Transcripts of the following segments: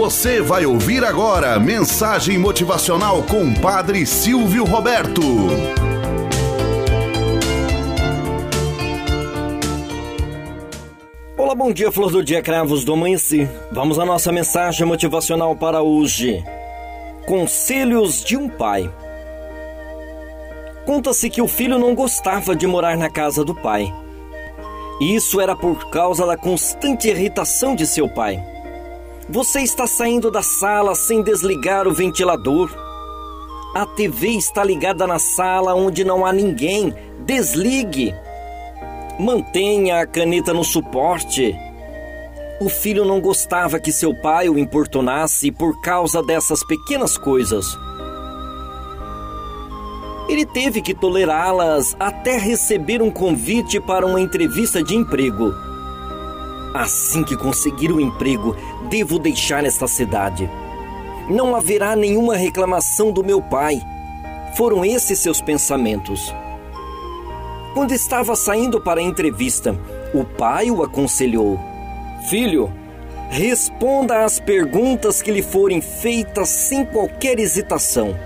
Você vai ouvir agora mensagem motivacional com Padre Silvio Roberto. Olá, bom dia, flor do dia, cravos do amanhecer. Vamos à nossa mensagem motivacional para hoje. Conselhos de um pai. Conta-se que o filho não gostava de morar na casa do pai. Isso era por causa da constante irritação de seu pai. Você está saindo da sala sem desligar o ventilador. A TV está ligada na sala onde não há ninguém. Desligue. Mantenha a caneta no suporte. O filho não gostava que seu pai o importunasse por causa dessas pequenas coisas. Ele teve que tolerá-las até receber um convite para uma entrevista de emprego. Assim que conseguir o emprego, devo deixar esta cidade. Não haverá nenhuma reclamação do meu pai. Foram esses seus pensamentos. Quando estava saindo para a entrevista, o pai o aconselhou: Filho, responda às perguntas que lhe forem feitas sem qualquer hesitação.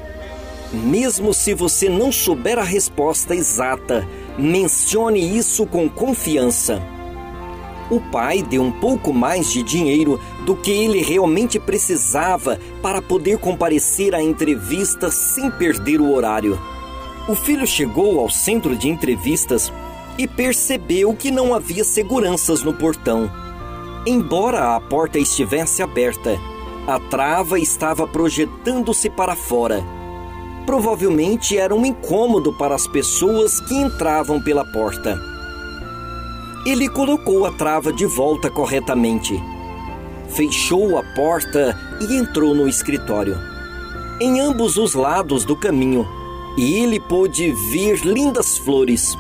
Mesmo se você não souber a resposta exata, mencione isso com confiança o pai deu um pouco mais de dinheiro do que ele realmente precisava para poder comparecer à entrevista sem perder o horário. O filho chegou ao centro de entrevistas e percebeu que não havia seguranças no portão. Embora a porta estivesse aberta, a trava estava projetando-se para fora. Provavelmente era um incômodo para as pessoas que entravam pela porta. Ele colocou a trava de volta corretamente. Fechou a porta e entrou no escritório. Em ambos os lados do caminho, ele pôde ver lindas flores.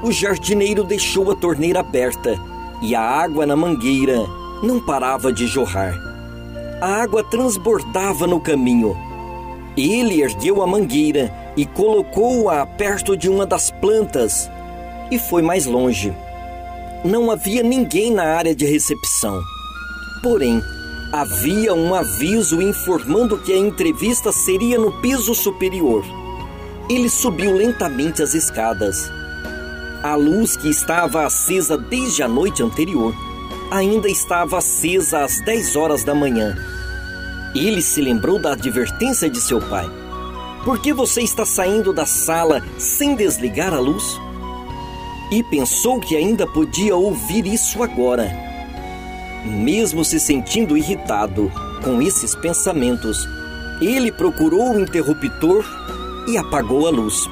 O jardineiro deixou a torneira aberta e a água na mangueira não parava de jorrar. A água transbordava no caminho. Ele ergueu a mangueira e colocou-a perto de uma das plantas e foi mais longe não havia ninguém na área de recepção. Porém, havia um aviso informando que a entrevista seria no piso superior. Ele subiu lentamente as escadas. A luz que estava acesa desde a noite anterior ainda estava acesa às 10 horas da manhã. Ele se lembrou da advertência de seu pai. Por que você está saindo da sala sem desligar a luz? E pensou que ainda podia ouvir isso agora. Mesmo se sentindo irritado com esses pensamentos, ele procurou o interruptor e apagou a luz.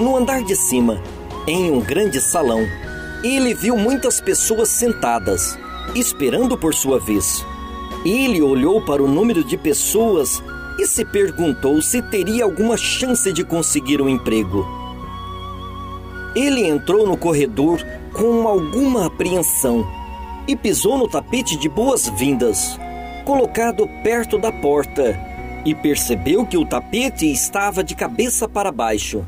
No andar de cima, em um grande salão, ele viu muitas pessoas sentadas, esperando por sua vez. Ele olhou para o número de pessoas e se perguntou se teria alguma chance de conseguir um emprego. Ele entrou no corredor com alguma apreensão e pisou no tapete de boas-vindas, colocado perto da porta, e percebeu que o tapete estava de cabeça para baixo.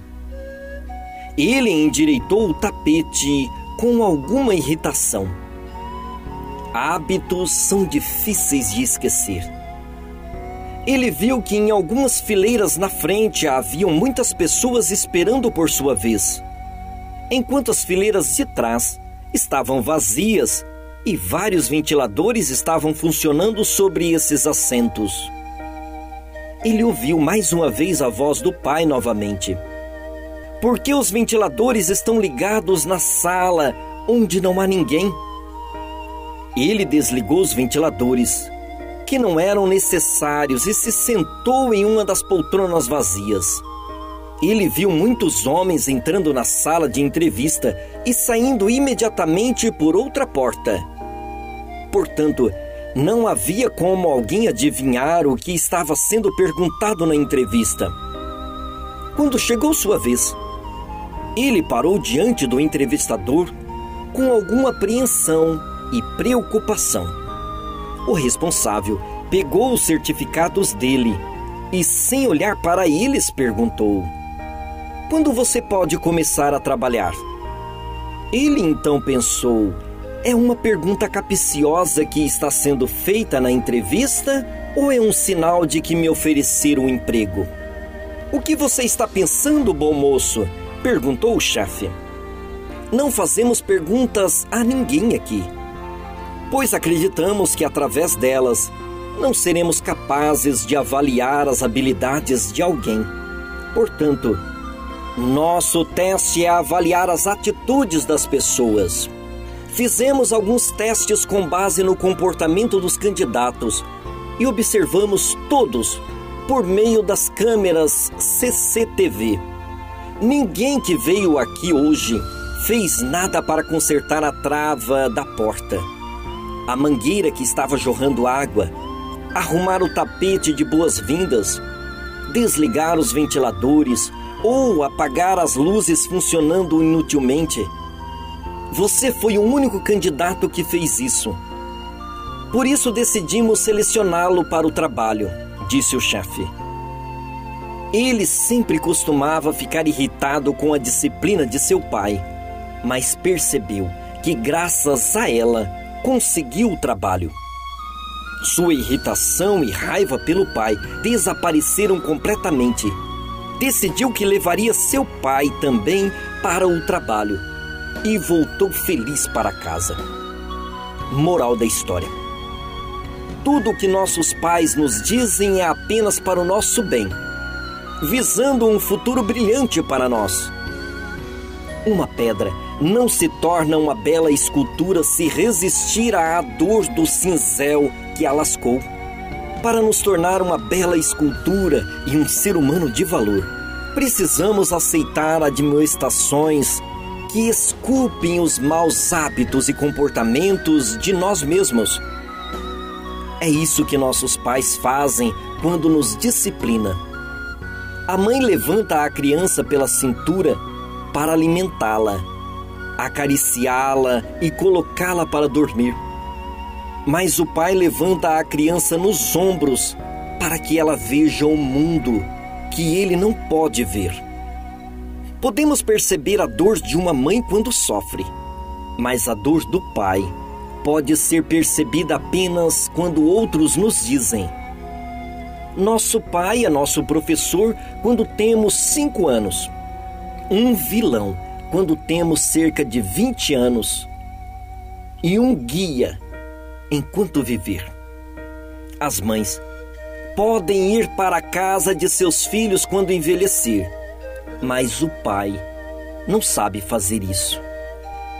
Ele endireitou o tapete com alguma irritação. Hábitos são difíceis de esquecer. Ele viu que em algumas fileiras na frente haviam muitas pessoas esperando por sua vez enquanto as fileiras de trás estavam vazias e vários ventiladores estavam funcionando sobre esses assentos. Ele ouviu mais uma vez a voz do pai novamente. Por que os ventiladores estão ligados na sala onde não há ninguém? Ele desligou os ventiladores, que não eram necessários, e se sentou em uma das poltronas vazias. Ele viu muitos homens entrando na sala de entrevista e saindo imediatamente por outra porta. Portanto, não havia como alguém adivinhar o que estava sendo perguntado na entrevista. Quando chegou sua vez, ele parou diante do entrevistador com alguma apreensão e preocupação. O responsável pegou os certificados dele e, sem olhar para eles, perguntou: quando você pode começar a trabalhar? Ele então pensou: É uma pergunta capiciosa que está sendo feita na entrevista ou é um sinal de que me ofereceram um emprego? O que você está pensando, bom moço? perguntou o chefe. Não fazemos perguntas a ninguém aqui, pois acreditamos que através delas não seremos capazes de avaliar as habilidades de alguém. Portanto, nosso teste é avaliar as atitudes das pessoas. Fizemos alguns testes com base no comportamento dos candidatos e observamos todos por meio das câmeras CCTV. Ninguém que veio aqui hoje fez nada para consertar a trava da porta, a mangueira que estava jorrando água, arrumar o tapete de boas-vindas, desligar os ventiladores ou apagar as luzes funcionando inutilmente. Você foi o único candidato que fez isso. Por isso decidimos selecioná-lo para o trabalho, disse o chefe. Ele sempre costumava ficar irritado com a disciplina de seu pai, mas percebeu que, graças a ela, conseguiu o trabalho. Sua irritação e raiva pelo pai desapareceram completamente. Decidiu que levaria seu pai também para o trabalho e voltou feliz para casa. Moral da história: Tudo o que nossos pais nos dizem é apenas para o nosso bem, visando um futuro brilhante para nós. Uma pedra não se torna uma bela escultura se resistir à dor do cinzel que a lascou. Para nos tornar uma bela escultura e um ser humano de valor, precisamos aceitar admoestações que esculpem os maus hábitos e comportamentos de nós mesmos. É isso que nossos pais fazem quando nos disciplina. A mãe levanta a criança pela cintura para alimentá-la, acariciá-la e colocá-la para dormir. Mas o pai levanta a criança nos ombros para que ela veja o mundo que ele não pode ver. Podemos perceber a dor de uma mãe quando sofre, mas a dor do pai pode ser percebida apenas quando outros nos dizem. Nosso pai é nosso professor quando temos cinco anos, um vilão quando temos cerca de 20 anos e um guia enquanto viver. As mães podem ir para a casa de seus filhos quando envelhecer mas o pai não sabe fazer isso.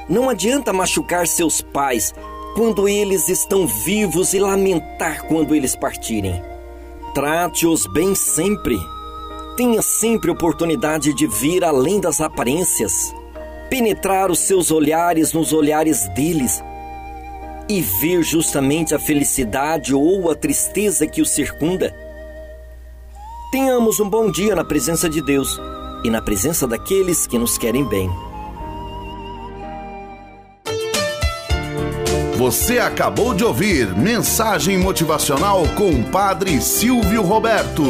Não adianta machucar seus pais quando eles estão vivos e lamentar quando eles partirem. Trate-os bem sempre. Tenha sempre oportunidade de vir além das aparências, penetrar os seus olhares nos olhares deles e ver justamente a felicidade ou a tristeza que os circunda. Tenhamos um bom dia na presença de Deus e na presença daqueles que nos querem bem. Você acabou de ouvir Mensagem Motivacional com o Padre Silvio Roberto.